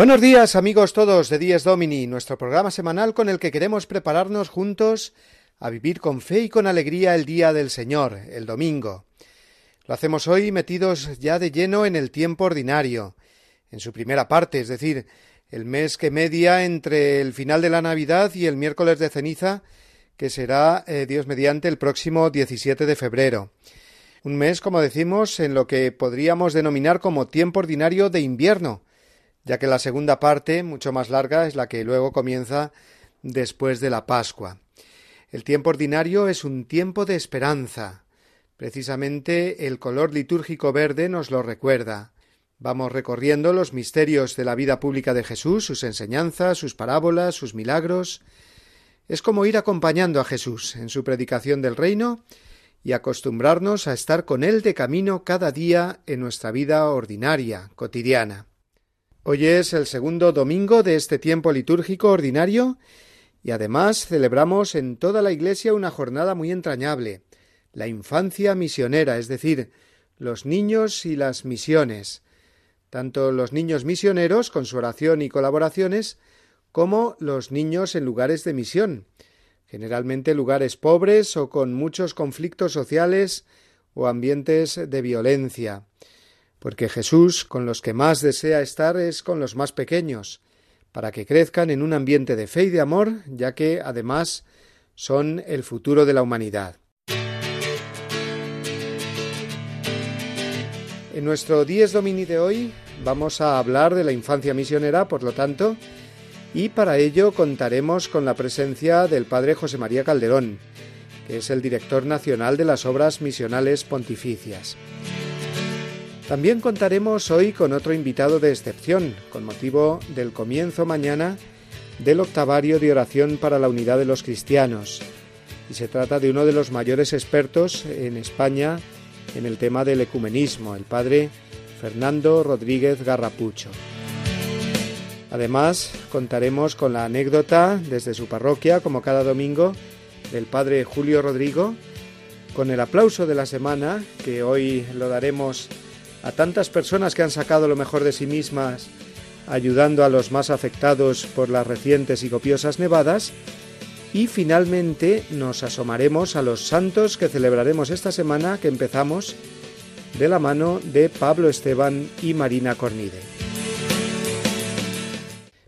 Buenos días amigos todos de Dies Domini, nuestro programa semanal con el que queremos prepararnos juntos a vivir con fe y con alegría el día del Señor, el domingo. Lo hacemos hoy metidos ya de lleno en el tiempo ordinario, en su primera parte, es decir, el mes que media entre el final de la Navidad y el miércoles de ceniza, que será eh, Dios mediante el próximo 17 de febrero. Un mes, como decimos, en lo que podríamos denominar como tiempo ordinario de invierno, ya que la segunda parte, mucho más larga, es la que luego comienza después de la Pascua. El tiempo ordinario es un tiempo de esperanza. Precisamente el color litúrgico verde nos lo recuerda. Vamos recorriendo los misterios de la vida pública de Jesús, sus enseñanzas, sus parábolas, sus milagros. Es como ir acompañando a Jesús en su predicación del reino y acostumbrarnos a estar con Él de camino cada día en nuestra vida ordinaria, cotidiana. Hoy es el segundo domingo de este tiempo litúrgico ordinario y además celebramos en toda la Iglesia una jornada muy entrañable, la infancia misionera, es decir, los niños y las misiones, tanto los niños misioneros con su oración y colaboraciones, como los niños en lugares de misión, generalmente lugares pobres o con muchos conflictos sociales o ambientes de violencia porque Jesús con los que más desea estar es con los más pequeños, para que crezcan en un ambiente de fe y de amor, ya que, además, son el futuro de la humanidad. En nuestro Dies Domini de hoy vamos a hablar de la infancia misionera, por lo tanto, y para ello contaremos con la presencia del Padre José María Calderón, que es el director nacional de las obras misionales pontificias. También contaremos hoy con otro invitado de excepción, con motivo del comienzo mañana del octavario de oración para la unidad de los cristianos. Y se trata de uno de los mayores expertos en España en el tema del ecumenismo, el padre Fernando Rodríguez Garrapucho. Además, contaremos con la anécdota desde su parroquia, como cada domingo, del padre Julio Rodrigo, con el aplauso de la semana, que hoy lo daremos a tantas personas que han sacado lo mejor de sí mismas, ayudando a los más afectados por las recientes y copiosas nevadas, y finalmente nos asomaremos a los santos que celebraremos esta semana que empezamos de la mano de Pablo Esteban y Marina Cornide.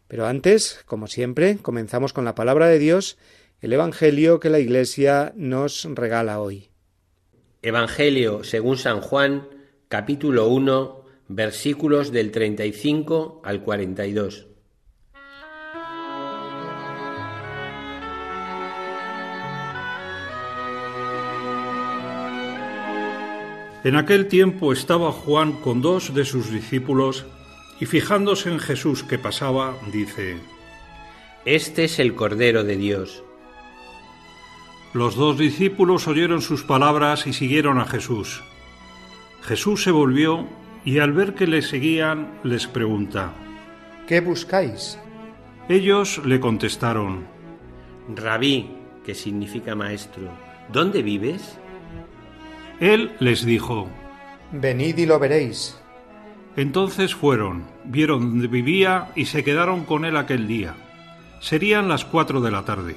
Pero antes, como siempre, comenzamos con la palabra de Dios, el Evangelio que la Iglesia nos regala hoy. Evangelio según San Juan, capítulo 1, versículos del 35 al 42. En aquel tiempo estaba Juan con dos de sus discípulos y fijándose en Jesús que pasaba, dice, Este es el Cordero de Dios. Los dos discípulos oyeron sus palabras y siguieron a Jesús. Jesús se volvió y al ver que le seguían les pregunta, ¿Qué buscáis? Ellos le contestaron, Rabí, que significa maestro, ¿dónde vives? Él les dijo, Venid y lo veréis. Entonces fueron, vieron dónde vivía y se quedaron con él aquel día. Serían las cuatro de la tarde.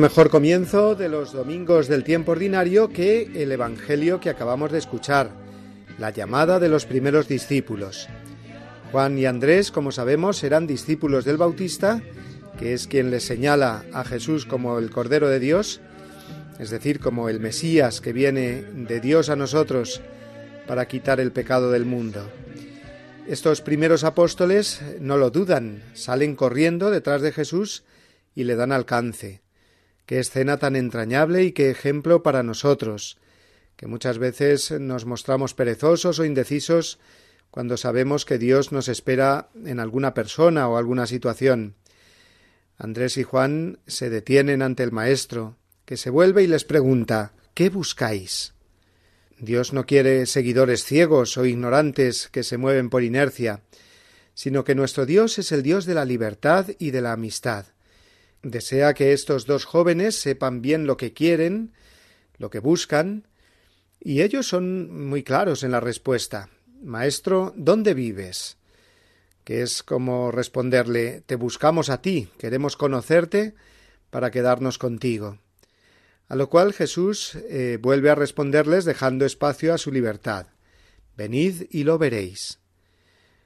Mejor comienzo de los domingos del tiempo ordinario que el Evangelio que acabamos de escuchar, la llamada de los primeros discípulos. Juan y Andrés, como sabemos, eran discípulos del Bautista, que es quien les señala a Jesús como el Cordero de Dios, es decir, como el Mesías que viene de Dios a nosotros para quitar el pecado del mundo. Estos primeros apóstoles no lo dudan, salen corriendo detrás de Jesús y le dan alcance. Qué escena tan entrañable y qué ejemplo para nosotros, que muchas veces nos mostramos perezosos o indecisos cuando sabemos que Dios nos espera en alguna persona o alguna situación. Andrés y Juan se detienen ante el Maestro, que se vuelve y les pregunta ¿Qué buscáis? Dios no quiere seguidores ciegos o ignorantes que se mueven por inercia, sino que nuestro Dios es el Dios de la libertad y de la amistad, Desea que estos dos jóvenes sepan bien lo que quieren, lo que buscan, y ellos son muy claros en la respuesta. Maestro, ¿dónde vives? que es como responderle Te buscamos a ti, queremos conocerte para quedarnos contigo. A lo cual Jesús eh, vuelve a responderles dejando espacio a su libertad. Venid y lo veréis.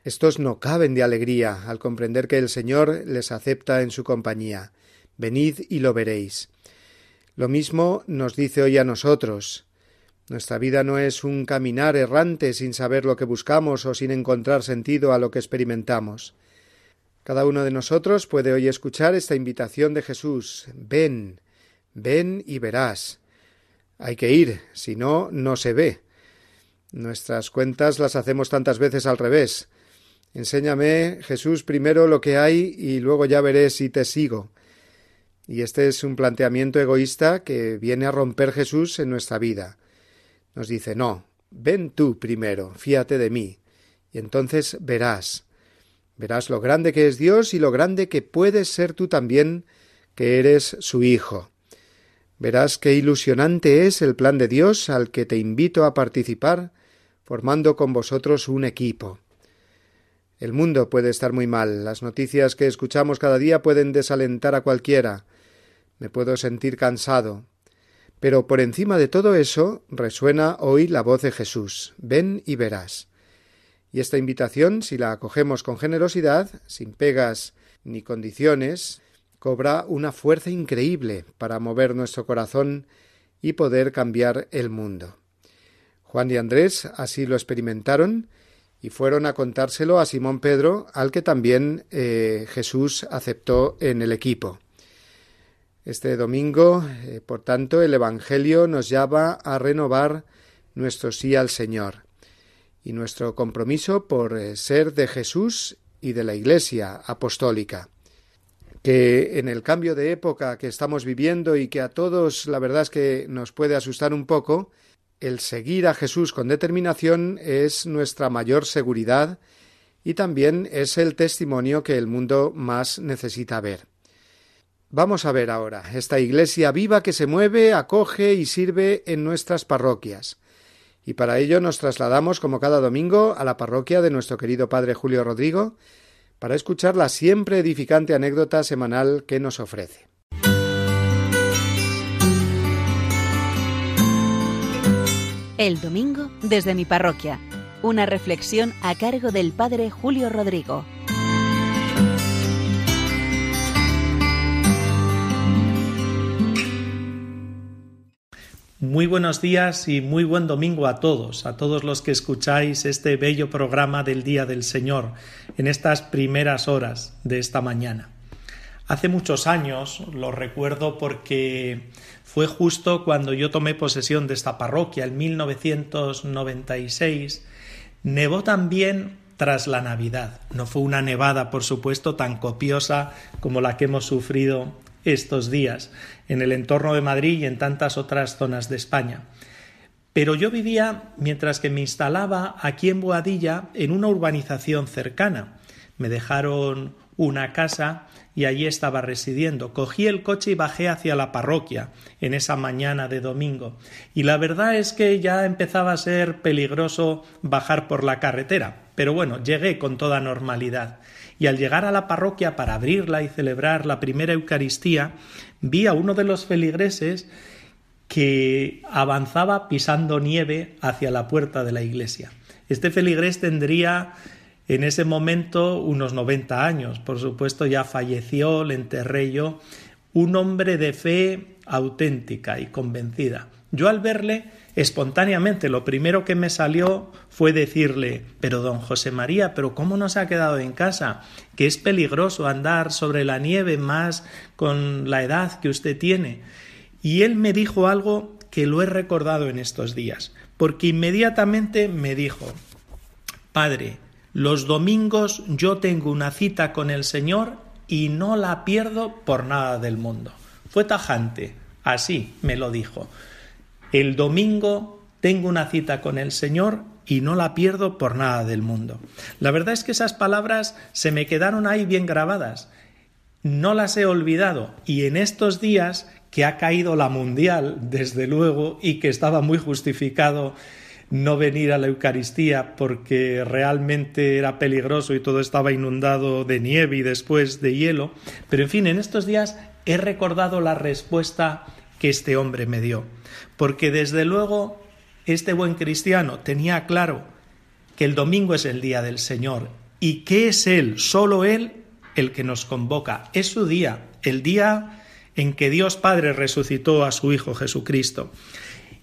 Estos no caben de alegría al comprender que el Señor les acepta en su compañía. Venid y lo veréis. Lo mismo nos dice hoy a nosotros. Nuestra vida no es un caminar errante sin saber lo que buscamos o sin encontrar sentido a lo que experimentamos. Cada uno de nosotros puede hoy escuchar esta invitación de Jesús Ven, ven y verás. Hay que ir, si no, no se ve. Nuestras cuentas las hacemos tantas veces al revés. Enséñame, Jesús, primero lo que hay y luego ya veré si te sigo. Y este es un planteamiento egoísta que viene a romper Jesús en nuestra vida. Nos dice no, ven tú primero, fíate de mí, y entonces verás. Verás lo grande que es Dios y lo grande que puedes ser tú también, que eres su Hijo. Verás qué ilusionante es el plan de Dios al que te invito a participar, formando con vosotros un equipo. El mundo puede estar muy mal, las noticias que escuchamos cada día pueden desalentar a cualquiera, me puedo sentir cansado. Pero por encima de todo eso resuena hoy la voz de Jesús Ven y verás. Y esta invitación, si la acogemos con generosidad, sin pegas ni condiciones, cobra una fuerza increíble para mover nuestro corazón y poder cambiar el mundo. Juan y Andrés así lo experimentaron y fueron a contárselo a Simón Pedro, al que también eh, Jesús aceptó en el equipo. Este domingo, eh, por tanto, el Evangelio nos llama a renovar nuestro sí al Señor y nuestro compromiso por eh, ser de Jesús y de la Iglesia apostólica. Que en el cambio de época que estamos viviendo y que a todos la verdad es que nos puede asustar un poco, el seguir a Jesús con determinación es nuestra mayor seguridad y también es el testimonio que el mundo más necesita ver. Vamos a ver ahora esta iglesia viva que se mueve, acoge y sirve en nuestras parroquias. Y para ello nos trasladamos, como cada domingo, a la parroquia de nuestro querido Padre Julio Rodrigo, para escuchar la siempre edificante anécdota semanal que nos ofrece. El domingo desde mi parroquia. Una reflexión a cargo del Padre Julio Rodrigo. Muy buenos días y muy buen domingo a todos, a todos los que escucháis este bello programa del Día del Señor en estas primeras horas de esta mañana. Hace muchos años, lo recuerdo porque fue justo cuando yo tomé posesión de esta parroquia, en 1996, nevó también tras la Navidad. No fue una nevada, por supuesto, tan copiosa como la que hemos sufrido estos días en el entorno de Madrid y en tantas otras zonas de España. Pero yo vivía, mientras que me instalaba aquí en Boadilla, en una urbanización cercana. Me dejaron una casa y allí estaba residiendo. Cogí el coche y bajé hacia la parroquia en esa mañana de domingo. Y la verdad es que ya empezaba a ser peligroso bajar por la carretera. Pero bueno, llegué con toda normalidad. Y al llegar a la parroquia para abrirla y celebrar la primera Eucaristía, vi a uno de los feligreses que avanzaba pisando nieve hacia la puerta de la iglesia. Este feligrés tendría en ese momento unos 90 años, por supuesto ya falleció, le enterré yo, un hombre de fe auténtica y convencida. Yo al verle espontáneamente lo primero que me salió fue decirle pero don José María, pero ¿cómo no se ha quedado en casa? Que es peligroso andar sobre la nieve más con la edad que usted tiene. Y él me dijo algo que lo he recordado en estos días, porque inmediatamente me dijo Padre, los domingos yo tengo una cita con el Señor y no la pierdo por nada del mundo. Fue tajante, así me lo dijo. El domingo tengo una cita con el Señor y no la pierdo por nada del mundo. La verdad es que esas palabras se me quedaron ahí bien grabadas. No las he olvidado y en estos días que ha caído la mundial, desde luego, y que estaba muy justificado no venir a la Eucaristía porque realmente era peligroso y todo estaba inundado de nieve y después de hielo. Pero en fin, en estos días he recordado la respuesta que este hombre me dio porque desde luego este buen cristiano tenía claro que el domingo es el día del Señor y que es Él, solo Él, el que nos convoca. Es su día, el día en que Dios Padre resucitó a su Hijo Jesucristo.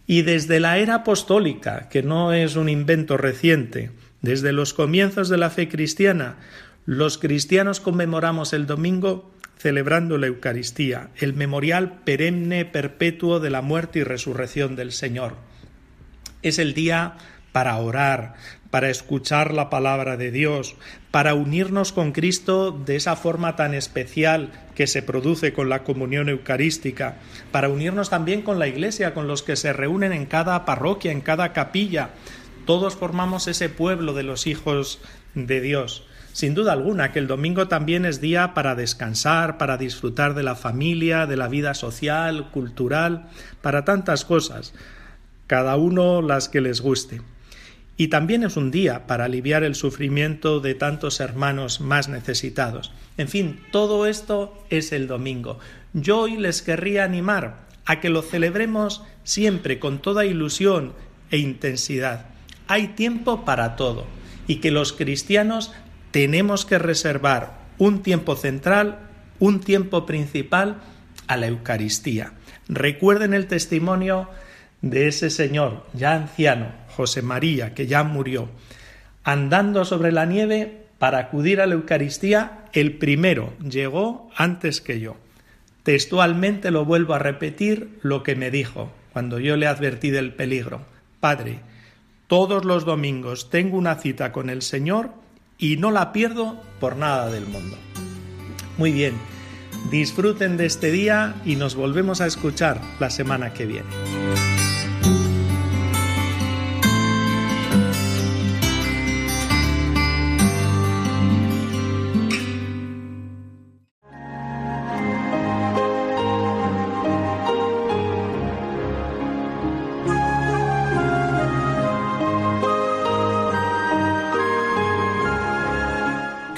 Y desde la era apostólica, que no es un invento reciente, desde los comienzos de la fe cristiana, los cristianos conmemoramos el domingo celebrando la Eucaristía, el memorial perenne perpetuo de la muerte y resurrección del Señor. Es el día para orar, para escuchar la palabra de Dios, para unirnos con Cristo de esa forma tan especial que se produce con la comunión eucarística, para unirnos también con la Iglesia, con los que se reúnen en cada parroquia, en cada capilla. Todos formamos ese pueblo de los hijos de Dios. Sin duda alguna que el domingo también es día para descansar, para disfrutar de la familia, de la vida social, cultural, para tantas cosas, cada uno las que les guste. Y también es un día para aliviar el sufrimiento de tantos hermanos más necesitados. En fin, todo esto es el domingo. Yo hoy les querría animar a que lo celebremos siempre con toda ilusión e intensidad. Hay tiempo para todo y que los cristianos tenemos que reservar un tiempo central, un tiempo principal a la Eucaristía. Recuerden el testimonio de ese señor ya anciano, José María, que ya murió, andando sobre la nieve para acudir a la Eucaristía, el primero llegó antes que yo. Textualmente lo vuelvo a repetir lo que me dijo cuando yo le advertí del peligro. Padre, todos los domingos tengo una cita con el Señor y no la pierdo por nada del mundo. Muy bien, disfruten de este día y nos volvemos a escuchar la semana que viene.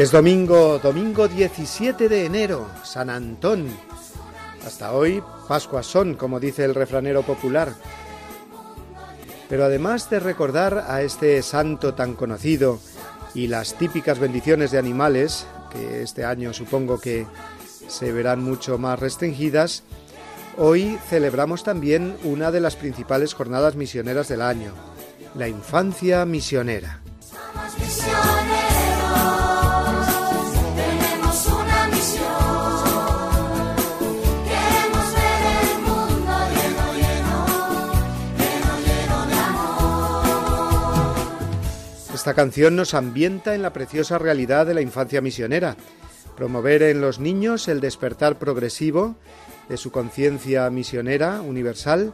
Es domingo, domingo 17 de enero, San Antón. Hasta hoy, Pascua son, como dice el refranero popular. Pero además de recordar a este santo tan conocido y las típicas bendiciones de animales, que este año supongo que se verán mucho más restringidas, hoy celebramos también una de las principales jornadas misioneras del año, la infancia misionera. Esta canción nos ambienta en la preciosa realidad de la infancia misionera, promover en los niños el despertar progresivo de su conciencia misionera universal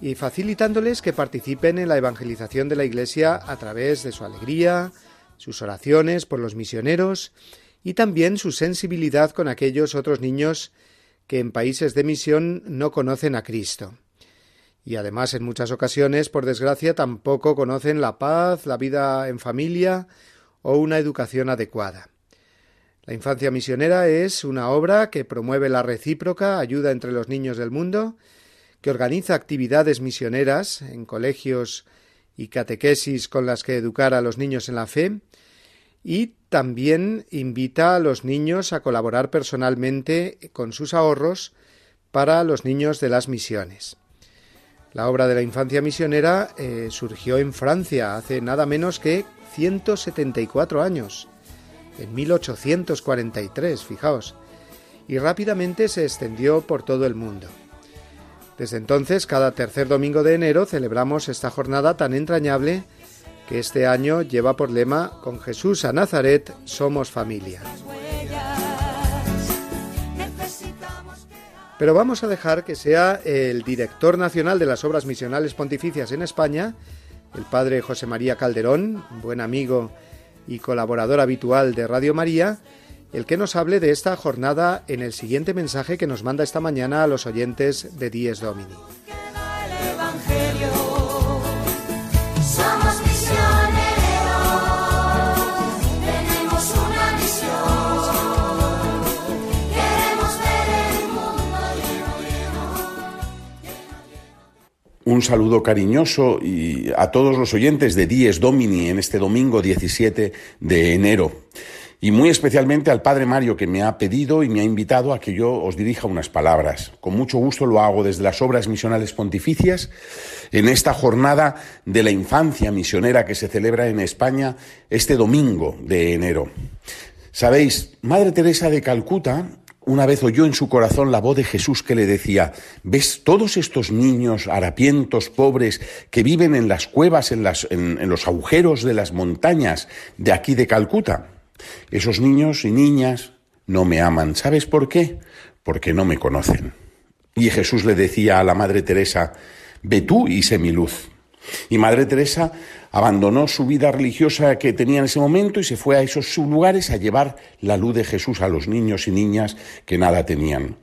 y facilitándoles que participen en la evangelización de la Iglesia a través de su alegría, sus oraciones por los misioneros y también su sensibilidad con aquellos otros niños que en países de misión no conocen a Cristo y además en muchas ocasiones, por desgracia, tampoco conocen la paz, la vida en familia o una educación adecuada. La infancia misionera es una obra que promueve la recíproca ayuda entre los niños del mundo, que organiza actividades misioneras en colegios y catequesis con las que educar a los niños en la fe, y también invita a los niños a colaborar personalmente con sus ahorros para los niños de las misiones. La obra de la infancia misionera eh, surgió en Francia hace nada menos que 174 años, en 1843, fijaos, y rápidamente se extendió por todo el mundo. Desde entonces, cada tercer domingo de enero celebramos esta jornada tan entrañable que este año lleva por lema Con Jesús a Nazaret somos familia. Pero vamos a dejar que sea el director nacional de las obras misionales pontificias en España, el padre José María Calderón, buen amigo y colaborador habitual de Radio María, el que nos hable de esta jornada en el siguiente mensaje que nos manda esta mañana a los oyentes de Dies Domini. Un saludo cariñoso y a todos los oyentes de Dies Domini en este domingo 17 de enero. Y muy especialmente al Padre Mario que me ha pedido y me ha invitado a que yo os dirija unas palabras. Con mucho gusto lo hago desde las obras misionales pontificias en esta jornada de la infancia misionera que se celebra en España este domingo de enero. Sabéis, Madre Teresa de Calcuta una vez oyó en su corazón la voz de Jesús que le decía, ¿ves todos estos niños harapientos, pobres, que viven en las cuevas, en, en, los agujeros de las montañas de aquí de Calcuta? Esos niños y niñas no me aman. ¿Sabes por qué? Porque no me conocen. Y Jesús le decía a la Madre Teresa, ve tú y sé mi luz. Y Madre Teresa abandonó su vida religiosa que tenía en ese momento y se fue a esos lugares a llevar la luz de Jesús a los niños y niñas que nada tenían.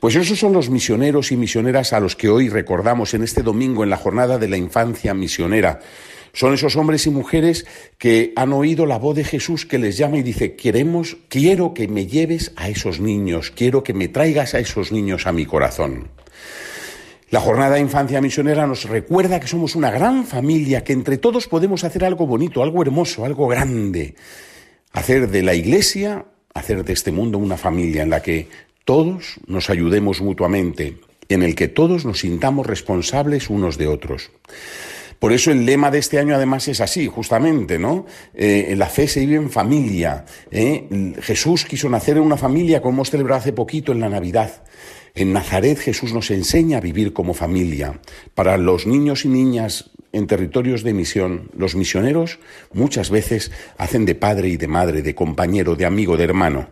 Pues esos son los misioneros y misioneras a los que hoy recordamos en este domingo en la jornada de la infancia misionera. Son esos hombres y mujeres que han oído la voz de Jesús que les llama y dice, queremos, quiero que me lleves a esos niños, quiero que me traigas a esos niños a mi corazón. La jornada de infancia misionera nos recuerda que somos una gran familia, que entre todos podemos hacer algo bonito, algo hermoso, algo grande. Hacer de la iglesia, hacer de este mundo una familia en la que todos nos ayudemos mutuamente, en el que todos nos sintamos responsables unos de otros. Por eso el lema de este año además es así, justamente, ¿no? Eh, la fe se vive en familia. ¿eh? Jesús quiso nacer en una familia, como hemos celebrado hace poquito en la Navidad. En Nazaret Jesús nos enseña a vivir como familia. Para los niños y niñas en territorios de misión, los misioneros muchas veces hacen de padre y de madre, de compañero, de amigo, de hermano.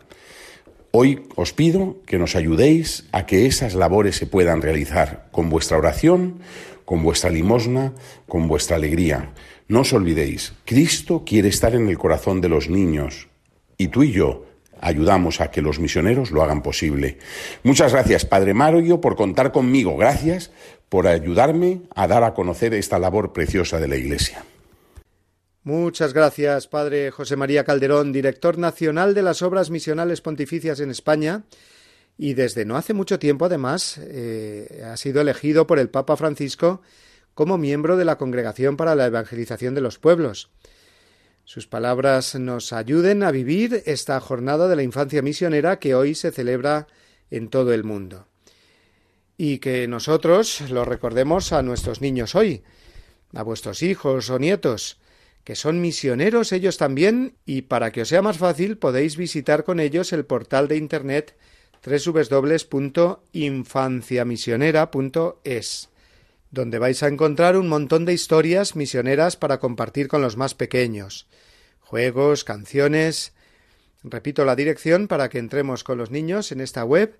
Hoy os pido que nos ayudéis a que esas labores se puedan realizar con vuestra oración, con vuestra limosna, con vuestra alegría. No os olvidéis, Cristo quiere estar en el corazón de los niños y tú y yo ayudamos a que los misioneros lo hagan posible. Muchas gracias, Padre Mario, por contar conmigo. Gracias por ayudarme a dar a conocer esta labor preciosa de la Iglesia. Muchas gracias, Padre José María Calderón, director nacional de las Obras Misionales Pontificias en España, y desde no hace mucho tiempo, además, eh, ha sido elegido por el Papa Francisco como miembro de la Congregación para la Evangelización de los Pueblos. Sus palabras nos ayuden a vivir esta jornada de la infancia misionera que hoy se celebra en todo el mundo. Y que nosotros lo recordemos a nuestros niños hoy, a vuestros hijos o nietos, que son misioneros ellos también, y para que os sea más fácil podéis visitar con ellos el portal de internet www.infanciamisionera.es donde vais a encontrar un montón de historias misioneras para compartir con los más pequeños, juegos, canciones. Repito la dirección para que entremos con los niños en esta web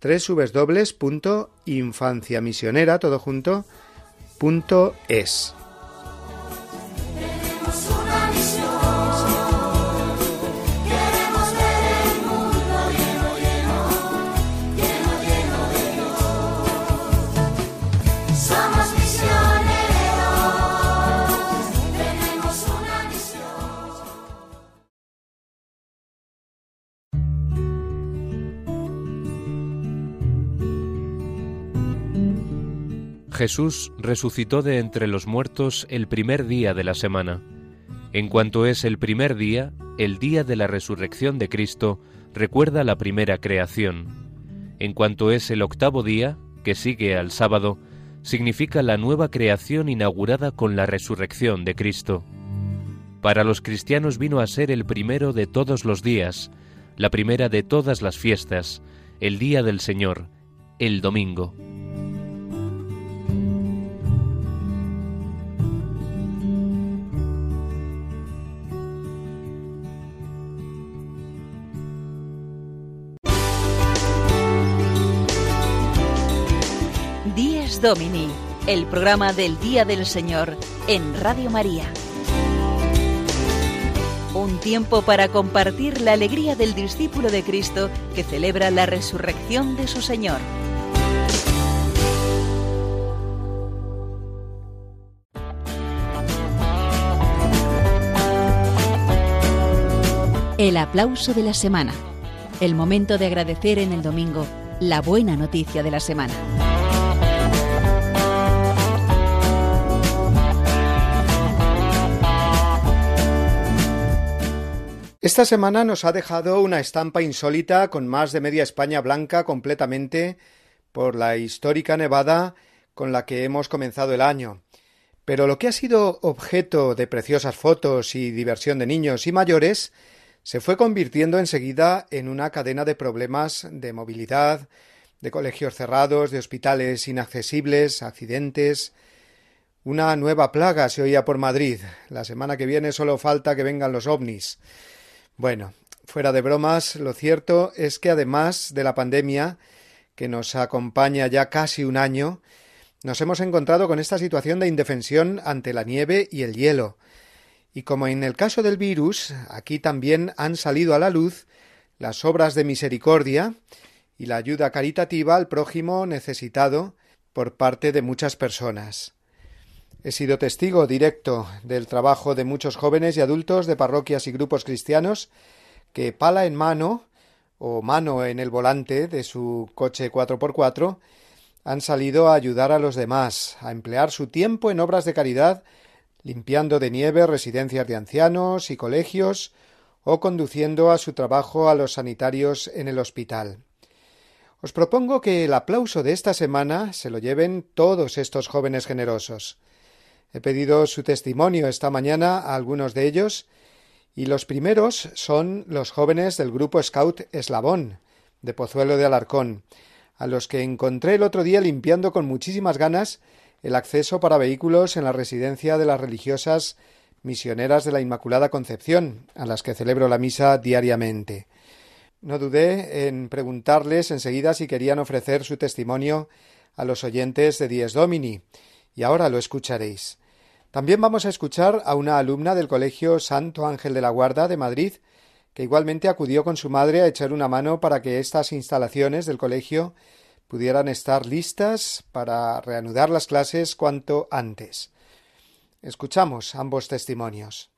www.infanciamisionera todo junto. Jesús resucitó de entre los muertos el primer día de la semana. En cuanto es el primer día, el día de la resurrección de Cristo recuerda la primera creación. En cuanto es el octavo día, que sigue al sábado, significa la nueva creación inaugurada con la resurrección de Cristo. Para los cristianos vino a ser el primero de todos los días, la primera de todas las fiestas, el día del Señor, el domingo. 10 Domini, el programa del Día del Señor en Radio María. Un tiempo para compartir la alegría del discípulo de Cristo que celebra la resurrección de su Señor. El aplauso de la semana. El momento de agradecer en el domingo la buena noticia de la semana. Esta semana nos ha dejado una estampa insólita con más de media España blanca completamente por la histórica nevada con la que hemos comenzado el año. Pero lo que ha sido objeto de preciosas fotos y diversión de niños y mayores se fue convirtiendo enseguida en una cadena de problemas de movilidad, de colegios cerrados, de hospitales inaccesibles, accidentes. Una nueva plaga se oía por Madrid. La semana que viene solo falta que vengan los ovnis. Bueno, fuera de bromas, lo cierto es que además de la pandemia, que nos acompaña ya casi un año, nos hemos encontrado con esta situación de indefensión ante la nieve y el hielo. Y como en el caso del virus, aquí también han salido a la luz las obras de misericordia y la ayuda caritativa al prójimo necesitado por parte de muchas personas. He sido testigo directo del trabajo de muchos jóvenes y adultos de parroquias y grupos cristianos que pala en mano o mano en el volante de su coche 4x4 han salido a ayudar a los demás, a emplear su tiempo en obras de caridad, limpiando de nieve residencias de ancianos y colegios, o conduciendo a su trabajo a los sanitarios en el hospital. Os propongo que el aplauso de esta semana se lo lleven todos estos jóvenes generosos. He pedido su testimonio esta mañana a algunos de ellos, y los primeros son los jóvenes del grupo Scout Eslabón, de Pozuelo de Alarcón, a los que encontré el otro día limpiando con muchísimas ganas el acceso para vehículos en la residencia de las religiosas misioneras de la Inmaculada Concepción, a las que celebro la misa diariamente. No dudé en preguntarles enseguida si querían ofrecer su testimonio a los oyentes de Dies Domini, y ahora lo escucharéis. También vamos a escuchar a una alumna del Colegio Santo Ángel de la Guarda de Madrid, que igualmente acudió con su madre a echar una mano para que estas instalaciones del colegio pudieran estar listas para reanudar las clases cuanto antes. Escuchamos ambos testimonios.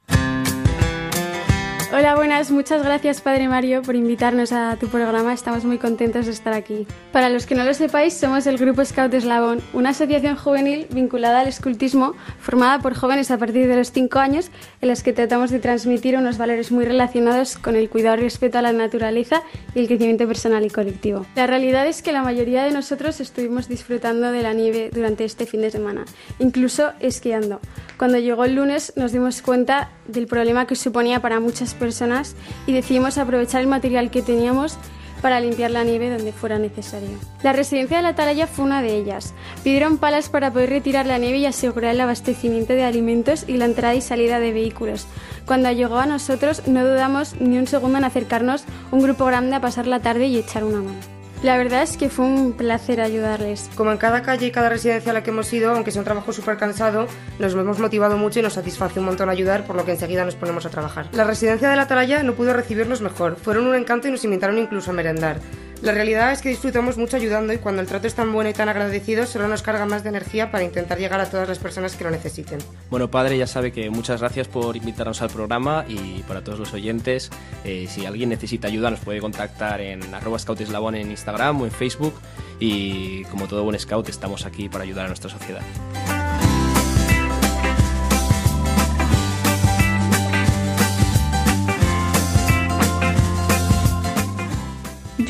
Hola, buenas. Muchas gracias, Padre Mario, por invitarnos a tu programa. Estamos muy contentos de estar aquí. Para los que no lo sepáis, somos el Grupo Scout Eslabón, una asociación juvenil vinculada al escultismo formada por jóvenes a partir de los 5 años en las que tratamos de transmitir unos valores muy relacionados con el cuidado y respeto a la naturaleza y el crecimiento personal y colectivo. La realidad es que la mayoría de nosotros estuvimos disfrutando de la nieve durante este fin de semana, incluso esquiando. Cuando llegó el lunes nos dimos cuenta del problema que suponía para muchas personas y decidimos aprovechar el material que teníamos para limpiar la nieve donde fuera necesario. La residencia de la Atalaya fue una de ellas. Pidieron palas para poder retirar la nieve y asegurar el abastecimiento de alimentos y la entrada y salida de vehículos. Cuando llegó a nosotros no dudamos ni un segundo en acercarnos un grupo grande a pasar la tarde y echar una mano. La verdad es que fue un placer ayudarles. Como en cada calle y cada residencia a la que hemos ido, aunque sea un trabajo súper cansado, nos hemos motivado mucho y nos satisface un montón ayudar, por lo que enseguida nos ponemos a trabajar. La residencia de la Atalaya no pudo recibirnos mejor, fueron un encanto y nos invitaron incluso a merendar. La realidad es que disfrutamos mucho ayudando y cuando el trato es tan bueno y tan agradecido, solo nos carga más de energía para intentar llegar a todas las personas que lo necesiten. Bueno, padre, ya sabe que muchas gracias por invitarnos al programa y para todos los oyentes, eh, si alguien necesita ayuda nos puede contactar en arroba scouteslabón en Instagram o en Facebook y como todo buen scout estamos aquí para ayudar a nuestra sociedad.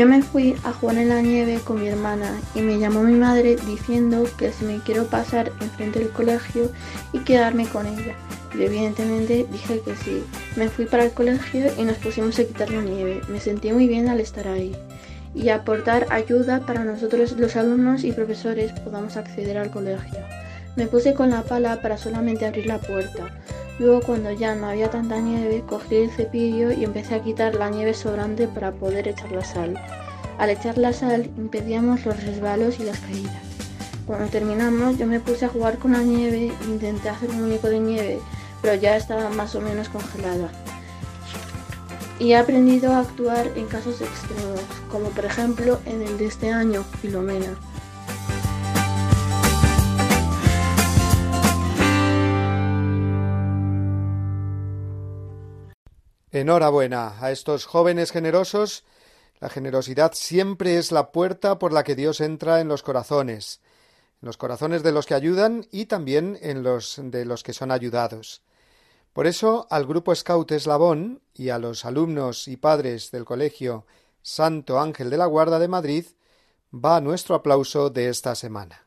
Yo me fui a jugar en la nieve con mi hermana y me llamó mi madre diciendo que si me quiero pasar enfrente del colegio y quedarme con ella. Y evidentemente dije que sí. Me fui para el colegio y nos pusimos a quitar la nieve. Me sentí muy bien al estar ahí y aportar ayuda para nosotros los alumnos y profesores podamos acceder al colegio. Me puse con la pala para solamente abrir la puerta. Luego cuando ya no había tanta nieve, cogí el cepillo y empecé a quitar la nieve sobrante para poder echar la sal. Al echar la sal impedíamos los resbalos y las caídas. Cuando terminamos yo me puse a jugar con la nieve e intenté hacer un muñeco de nieve, pero ya estaba más o menos congelada. Y he aprendido a actuar en casos extremos, como por ejemplo en el de este año, Filomena. Enhorabuena a estos jóvenes generosos. La generosidad siempre es la puerta por la que Dios entra en los corazones, en los corazones de los que ayudan y también en los de los que son ayudados. Por eso al grupo Scout Eslabón y a los alumnos y padres del colegio Santo Ángel de la Guarda de Madrid va nuestro aplauso de esta semana.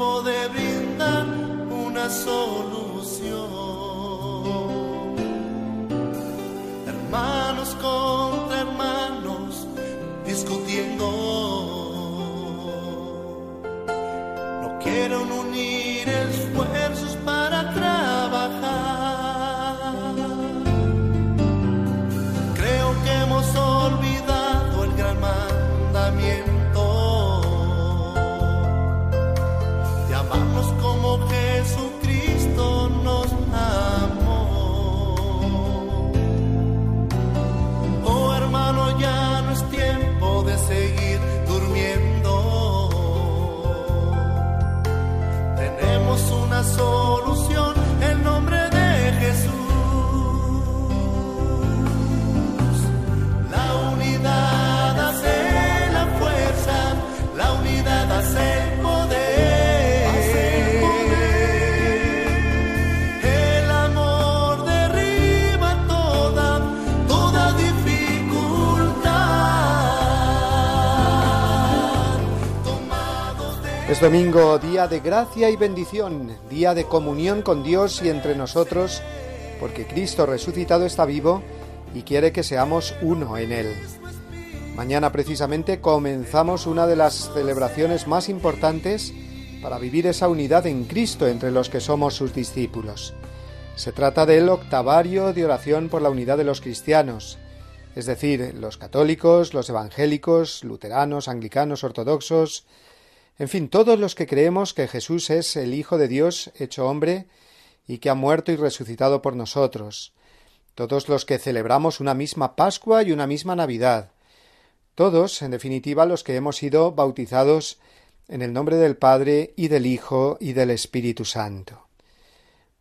Sin poder brindar una solución. Hermanos contra hermanos discutiendo, no quieren unir Domingo, día de gracia y bendición, día de comunión con Dios y entre nosotros, porque Cristo resucitado está vivo y quiere que seamos uno en Él. Mañana precisamente comenzamos una de las celebraciones más importantes para vivir esa unidad en Cristo entre los que somos sus discípulos. Se trata del octavario de oración por la unidad de los cristianos, es decir, los católicos, los evangélicos, luteranos, anglicanos, ortodoxos, en fin, todos los que creemos que Jesús es el Hijo de Dios hecho hombre y que ha muerto y resucitado por nosotros, todos los que celebramos una misma Pascua y una misma Navidad, todos, en definitiva, los que hemos sido bautizados en el nombre del Padre y del Hijo y del Espíritu Santo.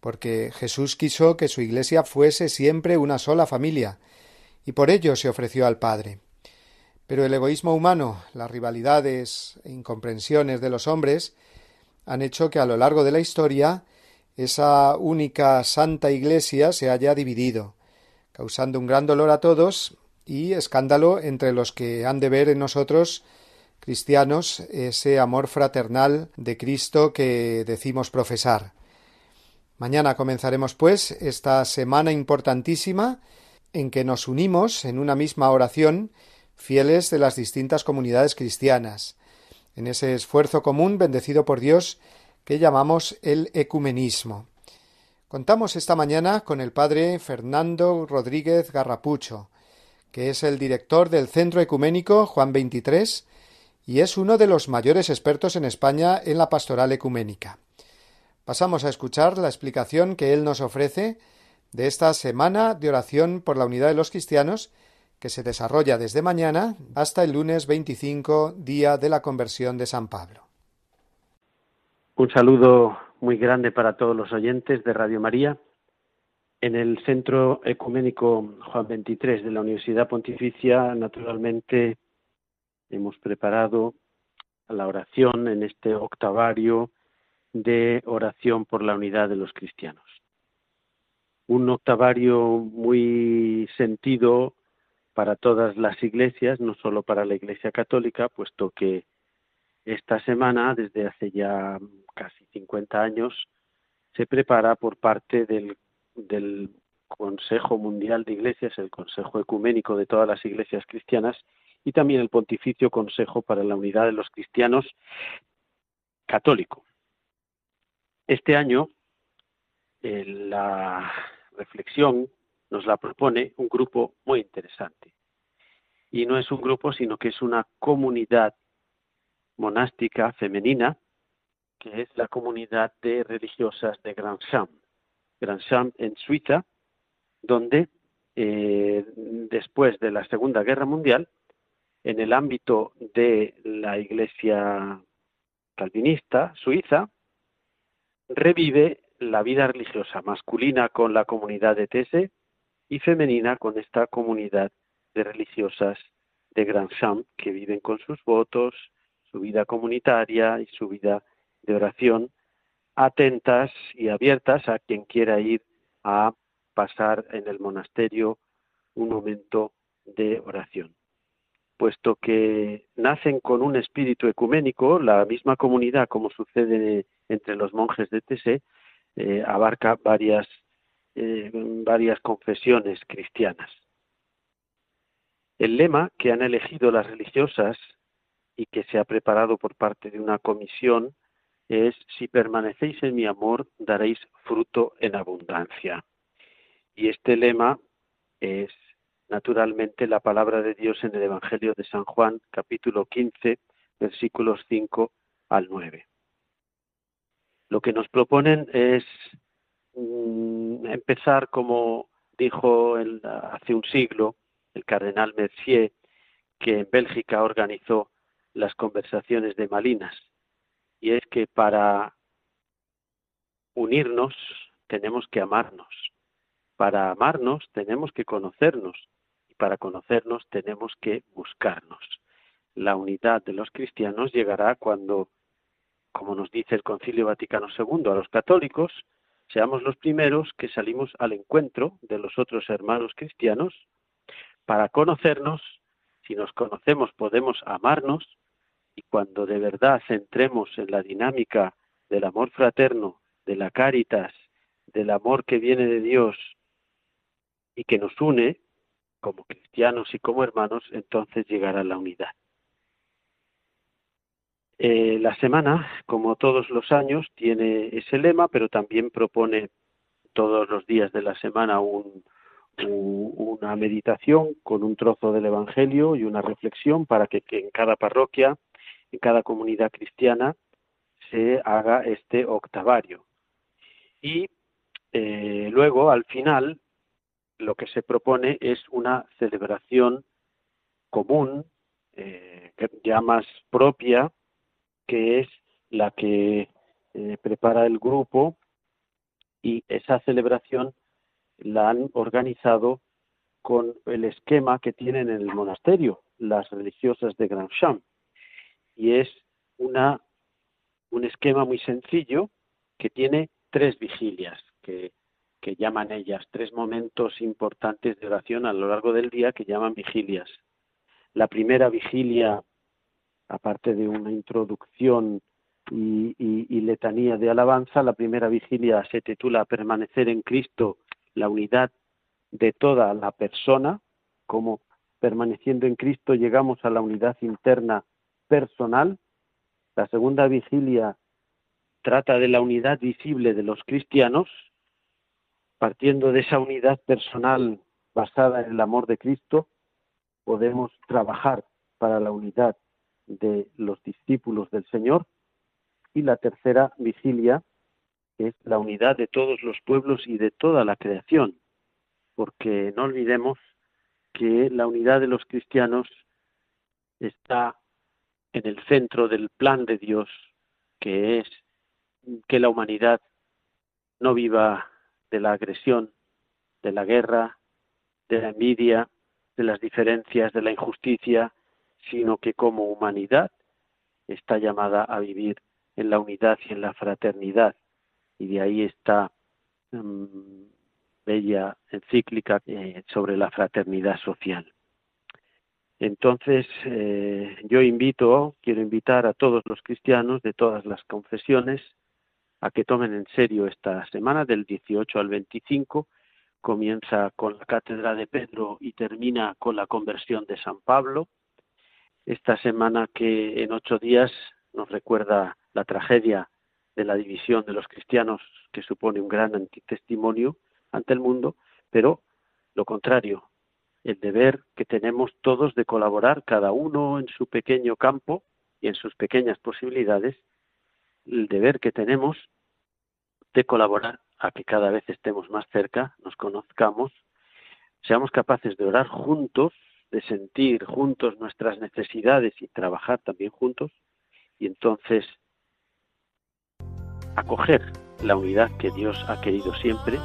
Porque Jesús quiso que su Iglesia fuese siempre una sola familia, y por ello se ofreció al Padre. Pero el egoísmo humano, las rivalidades e incomprensiones de los hombres han hecho que a lo largo de la historia esa única santa Iglesia se haya dividido, causando un gran dolor a todos y escándalo entre los que han de ver en nosotros cristianos ese amor fraternal de Cristo que decimos profesar. Mañana comenzaremos, pues, esta semana importantísima en que nos unimos en una misma oración fieles de las distintas comunidades cristianas, en ese esfuerzo común bendecido por Dios que llamamos el ecumenismo. Contamos esta mañana con el padre Fernando Rodríguez Garrapucho, que es el director del Centro Ecuménico Juan XXIII y es uno de los mayores expertos en España en la pastoral ecuménica. Pasamos a escuchar la explicación que él nos ofrece de esta semana de oración por la unidad de los cristianos que se desarrolla desde mañana hasta el lunes 25, día de la conversión de San Pablo. Un saludo muy grande para todos los oyentes de Radio María. En el Centro Ecuménico Juan 23 de la Universidad Pontificia, naturalmente, hemos preparado la oración en este octavario de oración por la unidad de los cristianos. Un octavario muy sentido para todas las iglesias, no solo para la Iglesia Católica, puesto que esta semana, desde hace ya casi 50 años, se prepara por parte del, Consejo Mundial de Iglesias, el Consejo Ecuménico de todas las iglesias cristianas y también el Pontificio Consejo para la Unidad de los Cristianos Católico. Este año eh, la reflexión nos la propone un grupo muy interesante. Y no es un grupo, sino que es una comunidad monástica femenina, que es la comunidad de religiosas de. Grand Champ en Suiza, donde eh, después de la Segunda Guerra Mundial, en el ámbito de la Iglesia calvinista suiza, revive la vida religiosa masculina con la comunidad de Tese y femenina con esta comunidad de religiosas de Grand Champ que viven con sus votos, su vida comunitaria y su vida de oración, atentas y abiertas a quien quiera ir a pasar en el monasterio un momento de oración. Puesto que nacen con un espíritu ecuménico, la misma comunidad, como sucede entre los monjes de Tese, eh, abarca varias, eh, varias confesiones cristianas. El lema que han elegido las religiosas y que se ha preparado por parte de una comisión es, si permanecéis en mi amor, daréis fruto en abundancia. Y este lema es naturalmente la palabra de Dios en el Evangelio de San Juan, capítulo 15, versículos 5 al 9. Lo que nos proponen es empezar como dijo hace un siglo el cardenal Mercier, que en Bélgica organizó las conversaciones de Malinas, y es que para unirnos tenemos que amarnos. Para amarnos tenemos que conocernos. Y para conocernos tenemos que buscarnos. La unidad de los cristianos llegará cuando, como nos dice el Concilio Vaticano II a los católicos, seamos los primeros que salimos al encuentro de los otros hermanos cristianos para conocernos. Si nos conocemos podemos amarnos y cuando de verdad centremos en la dinámica del amor fraterno, de la caritas, del amor que viene de Dios y que nos une como cristianos y como hermanos, entonces llegará la unidad. Eh, la semana, como todos los años, tiene ese lema, pero también propone todos los días de la semana una meditación con un trozo del Evangelio y una reflexión para que, en cada parroquia, en cada comunidad cristiana, se haga este octavario. Y eh, luego, al final, lo que se propone es una celebración común, eh, ya más propia, que es la que eh, prepara el grupo y esa celebración la han organizado con el esquema que tienen en el monasterio las religiosas de Grand Champ y es una un esquema muy sencillo que tiene tres vigilias que que llaman ellas, tres momentos importantes de oración a lo largo del día que llaman vigilias. La primera vigilia, aparte de una introducción y, letanía de alabanza, la primera vigilia se titula Permanecer en Cristo, la unidad de toda la persona, como permaneciendo en Cristo llegamos a la unidad interna personal. La segunda vigilia trata de la unidad visible de los cristianos, partiendo de esa unidad personal basada en el amor de Cristo, podemos trabajar para la unidad de los discípulos del Señor. Y la tercera vigilia es la unidad de todos los pueblos y de toda la creación, porque no olvidemos que la unidad de los cristianos está en el centro del plan de Dios, que es que la humanidad no viva de la agresión, de la guerra, de la envidia, de las diferencias, de la injusticia, sino que como humanidad está llamada a vivir en la unidad y en la fraternidad. Y de ahí esta mm, bella encíclica eh, sobre la fraternidad social. Entonces, eh, yo invito, quiero invitar a todos los cristianos de todas las confesiones a que tomen en serio esta semana del 18 al 25 comienza con la cátedra de Pedro y termina con la conversión de San Pablo. Esta semana que en ocho días nos recuerda la tragedia de la división de los cristianos, que supone un gran antitestimonio ante el mundo, pero lo contrario, el deber que tenemos todos de colaborar, cada uno en su pequeño campo y en sus pequeñas posibilidades, el deber que tenemos de colaborar a que cada vez estemos más cerca, nos conozcamos, seamos capaces de orar juntos, de sentir juntos nuestras necesidades y trabajar también juntos, y entonces acoger la unidad que Dios ha querido siempre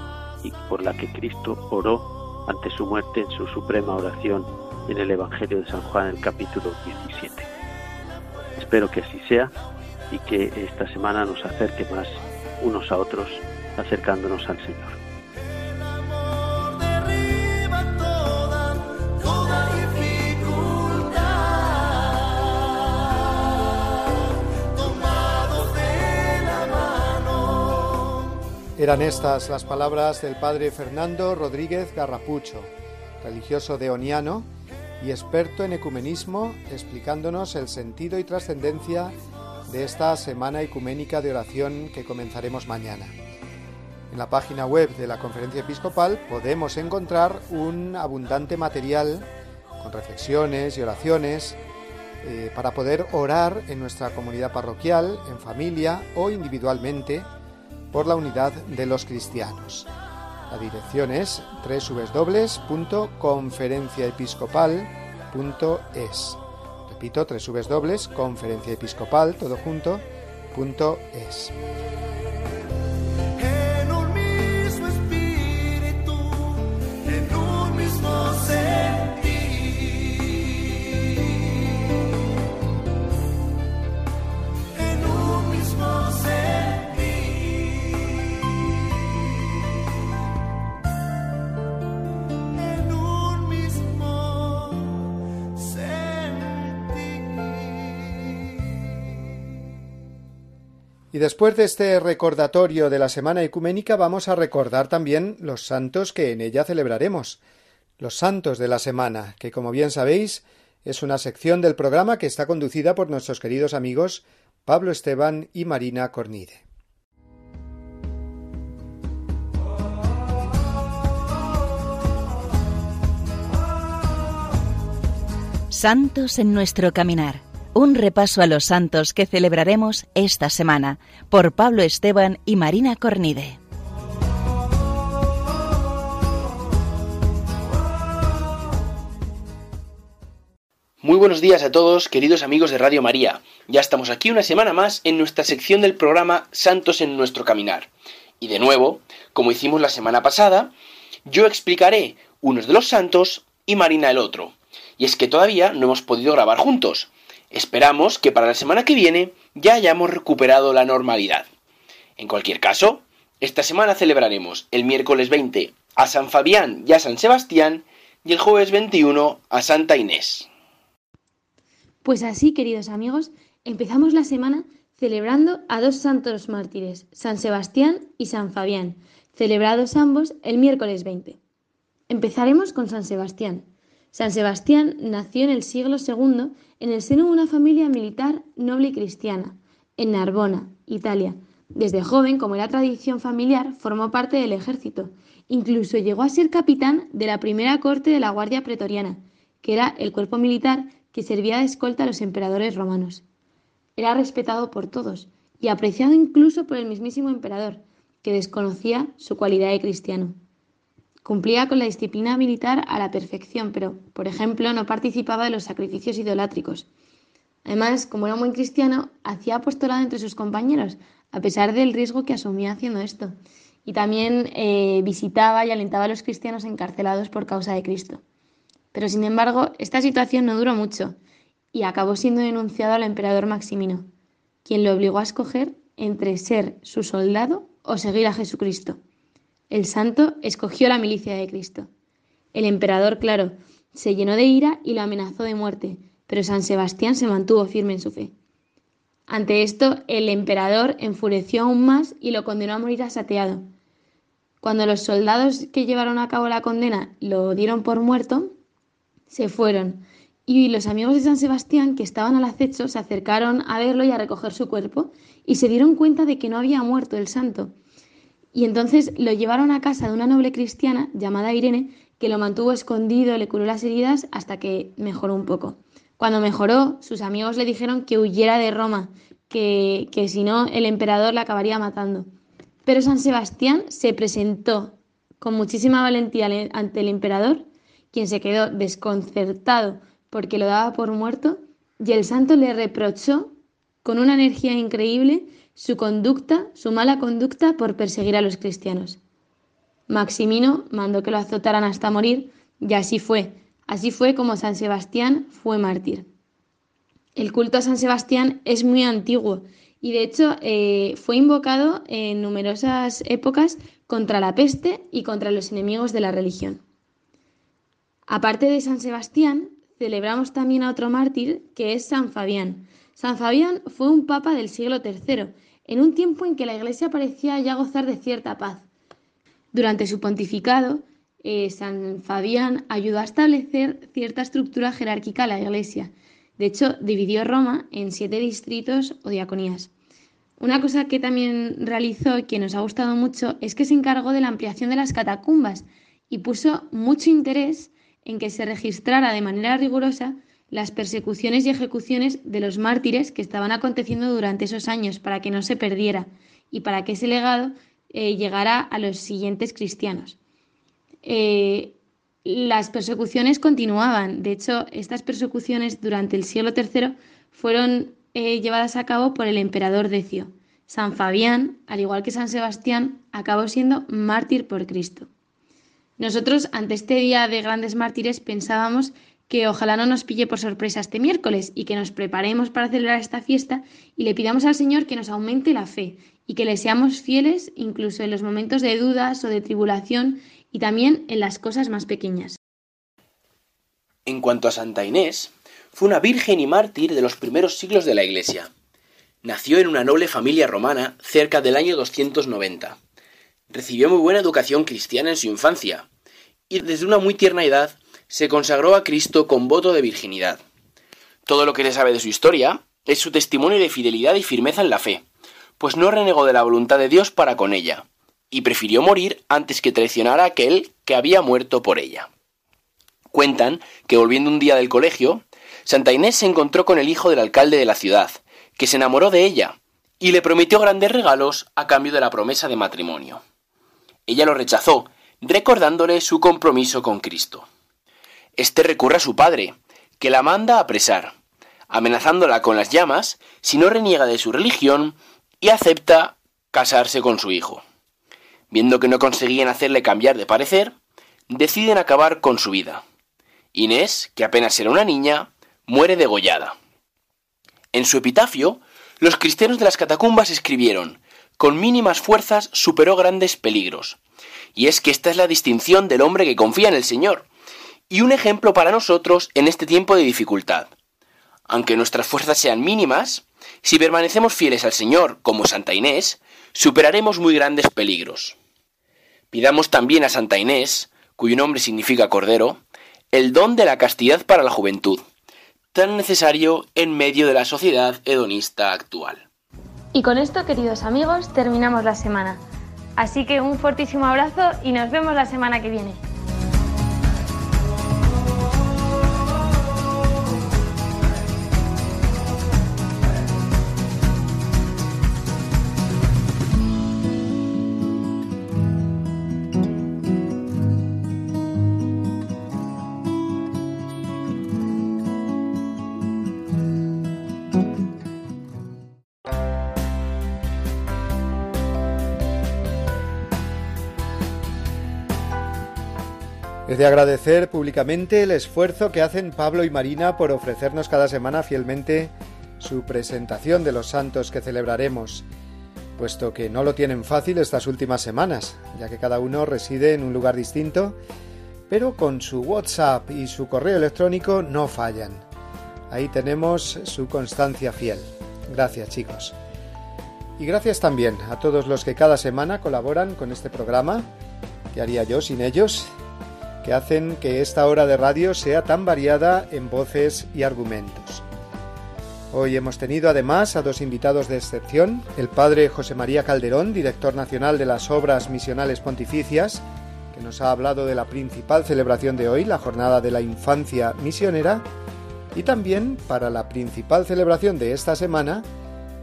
y por la que Cristo oró ante su muerte en su suprema oración en el Evangelio de San Juan, el capítulo 17. Espero que así sea y que esta semana nos acerque más unos a otros, acercándonos al Señor. Eran estas las palabras del padre Fernando Rodríguez Garrapucho, religioso de Oniano y experto en ecumenismo, explicándonos el sentido y trascendencia de esta semana ecuménica de oración que comenzaremos mañana. En la página web de la Conferencia Episcopal podemos encontrar un abundante material con reflexiones y oraciones eh, para poder orar en nuestra comunidad parroquial, en familia o individualmente por la unidad de los cristianos. La dirección es www.conferenciaepiscopal.es. Repito, www.conferenciaepiscopal, todo junto, Y después de este recordatorio de la Semana Ecuménica vamos a recordar también los santos que en ella celebraremos. Los santos de la semana, que como bien sabéis es una sección del programa que está conducida por nuestros queridos amigos Pablo Esteban y Marina Cornide. Santos en nuestro caminar un repaso a los santos que celebraremos esta semana por Pablo Esteban y Marina Cornide. Muy buenos días a todos, queridos amigos de Radio María. Ya estamos aquí una semana más en nuestra sección del programa Santos en nuestro caminar. Y de nuevo, como hicimos la semana pasada, yo explicaré unos de los santos y Marina el otro. Y es que todavía no hemos podido grabar juntos, Esperamos que para la semana que viene ya hayamos recuperado la normalidad. En cualquier caso, esta semana celebraremos el miércoles 20 a San Fabián y a San Sebastián y el jueves 21 a Santa Inés. Pues así, queridos amigos, empezamos la semana celebrando a dos santos mártires, San Sebastián y San Fabián, celebrados ambos el miércoles 20. Empezaremos con San Sebastián. San Sebastián nació en el siglo II en el seno de una familia militar noble y cristiana, en Narbona, Italia. Desde joven, como era tradición familiar, formó parte del ejército. Incluso llegó a ser capitán de la primera corte de la Guardia Pretoriana, que era el cuerpo militar que servía de escolta a los emperadores romanos. Era respetado por todos y apreciado incluso por el mismísimo emperador, que desconocía su cualidad de cristiano. Cumplía con la disciplina militar a la perfección, pero, por ejemplo, no participaba de los sacrificios idolátricos. Además, como era muy cristiano, hacía apostolado entre sus compañeros, a pesar del riesgo que asumía haciendo esto. Y también eh, visitaba y alentaba a los cristianos encarcelados por causa de Cristo. Pero, sin embargo, esta situación no duró mucho y acabó siendo denunciado al emperador Maximino, quien lo obligó a escoger entre ser su soldado o seguir a Jesucristo. El santo escogió la milicia de Cristo. El emperador, claro, se llenó de ira y lo amenazó de muerte, pero San Sebastián se mantuvo firme en su fe. Ante esto, el emperador enfureció aún más y lo condenó a morir asateado. Cuando los soldados que llevaron a cabo la condena lo dieron por muerto, se fueron. Y los amigos de San Sebastián que estaban al acecho se acercaron a verlo y a recoger su cuerpo y se dieron cuenta de que no había muerto el santo. Y entonces lo llevaron a casa de una noble cristiana llamada Irene, que lo mantuvo escondido, le curó las heridas hasta que mejoró un poco. Cuando mejoró, sus amigos le dijeron que huyera de Roma, que, que si no el emperador la acabaría matando. Pero San Sebastián se presentó con muchísima valentía ante el emperador, quien se quedó desconcertado porque lo daba por muerto, y el santo le reprochó con una energía increíble su conducta, su mala conducta por perseguir a los cristianos. Maximino mandó que lo azotaran hasta morir, y así fue, así fue como San Sebastián fue mártir. El culto a San Sebastián es muy antiguo y de hecho eh, fue invocado en numerosas épocas contra la peste y contra los enemigos de la religión. Aparte de San Sebastián, celebramos también a otro mártir que es San Fabián. San Fabián fue un papa del siglo III en un tiempo en que la Iglesia parecía ya gozar de cierta paz. Durante su pontificado, eh, San Fabián ayudó a establecer cierta estructura jerárquica a la Iglesia. De hecho, dividió Roma en siete distritos o diaconías. Una cosa que también realizó y que nos ha gustado mucho es que se encargó de la ampliación de las catacumbas y puso mucho interés en que se registrara de manera rigurosa las persecuciones y ejecuciones de los mártires que estaban aconteciendo durante esos años para que no se perdiera y para que ese legado eh, llegara a los siguientes cristianos. Eh, las persecuciones continuaban. De hecho, estas persecuciones durante el siglo III fueron eh, llevadas a cabo por el emperador Decio. San Fabián, al igual que San Sebastián, acabó siendo mártir por Cristo. Nosotros, ante este día de grandes mártires, pensábamos que ojalá no nos pille por sorpresa este miércoles y que nos preparemos para celebrar esta fiesta y le pidamos al Señor que nos aumente la fe y que le seamos fieles incluso en los momentos de dudas o de tribulación y también en las cosas más pequeñas. En cuanto a Santa Inés, fue una virgen y mártir de los primeros siglos de la Iglesia. Nació en una noble familia romana cerca del año 290. Recibió muy buena educación cristiana en su infancia y desde una muy tierna edad se consagró a Cristo con voto de virginidad. Todo lo que se sabe de su historia es su testimonio de fidelidad y firmeza en la fe, pues no renegó de la voluntad de Dios para con ella, y prefirió morir antes que traicionar a aquel que había muerto por ella. Cuentan que volviendo un día del colegio, Santa Inés se encontró con el hijo del alcalde de la ciudad, que se enamoró de ella, y le prometió grandes regalos a cambio de la promesa de matrimonio. Ella lo rechazó, recordándole su compromiso con Cristo. Este recurre a su padre, que la manda a apresar, amenazándola con las llamas si no reniega de su religión y acepta casarse con su hijo. Viendo que no conseguían hacerle cambiar de parecer, deciden acabar con su vida. Inés, que apenas era una niña, muere degollada. En su epitafio, los cristianos de las catacumbas escribieron, con mínimas fuerzas superó grandes peligros. Y es que esta es la distinción del hombre que confía en el Señor, y un ejemplo para nosotros en este tiempo de dificultad. Aunque nuestras fuerzas sean mínimas, si permanecemos fieles al Señor como Santa Inés, superaremos muy grandes peligros. Pidamos también a Santa Inés, cuyo nombre significa Cordero, el don de la castidad para la juventud, tan necesario en medio de la sociedad hedonista actual. Y con esto, queridos amigos, terminamos la semana. Así que un fortísimo abrazo y nos vemos la semana que viene. De agradecer públicamente el esfuerzo que hacen Pablo y Marina por ofrecernos cada semana fielmente su presentación de los santos que celebraremos, puesto que no lo tienen fácil estas últimas semanas, ya que cada uno reside en un lugar distinto, pero con su WhatsApp y su correo electrónico no fallan. Ahí tenemos su constancia fiel. Gracias chicos. Y gracias también a todos los que cada semana colaboran con este programa ¿Qué haría yo sin ellos? Que hacen que esta hora de radio sea tan variada en voces y argumentos. Hoy hemos tenido además a dos invitados de excepción, el padre José María Calderón, director nacional de las Obras Misionales Pontificias, que nos ha hablado de la principal celebración de hoy, la Jornada de la Infancia Misionera, y también para la principal celebración de esta semana,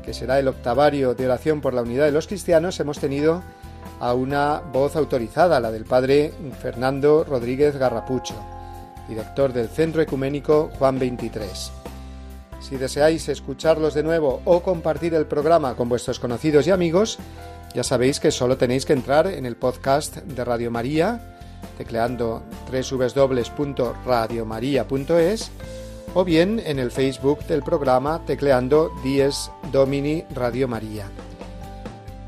que será el octavario de oración por la unidad de los cristianos, hemos tenido a una voz autorizada, la del padre Fernando Rodríguez Garrapucho, director del Centro Ecuménico Juan 23. Si deseáis escucharlos de nuevo o compartir el programa con vuestros conocidos y amigos, ya sabéis que solo tenéis que entrar en el podcast de Radio María, tecleando www.radiomaria.es o bien en el Facebook del programa tecleando Dies Domini Radio María.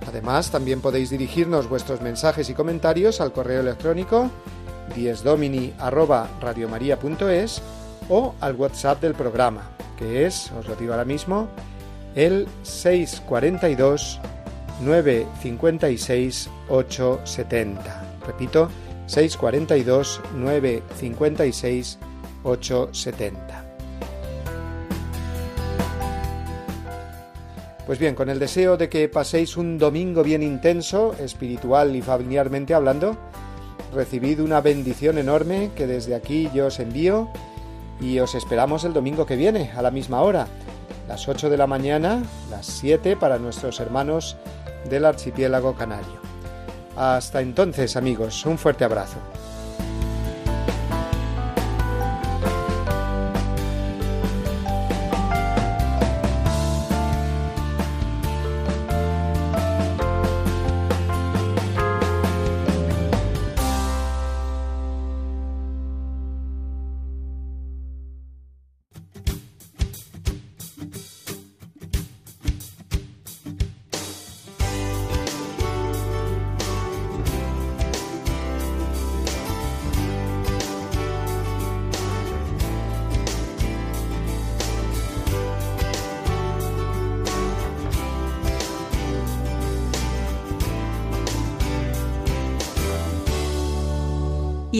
Además, también podéis dirigirnos vuestros mensajes y comentarios al correo electrónico diesdomini@radiomaria.es o al WhatsApp del programa, que es, os lo digo ahora mismo, el 642 956 870. Repito, 642 956 870. Pues bien, con el deseo de que paséis un domingo bien intenso, espiritual y familiarmente hablando, recibid una bendición enorme que desde aquí yo os envío y os esperamos el domingo que viene, a la misma hora, las 8 de la mañana, las 7 para nuestros hermanos del archipiélago canario. Hasta entonces, amigos, un fuerte abrazo.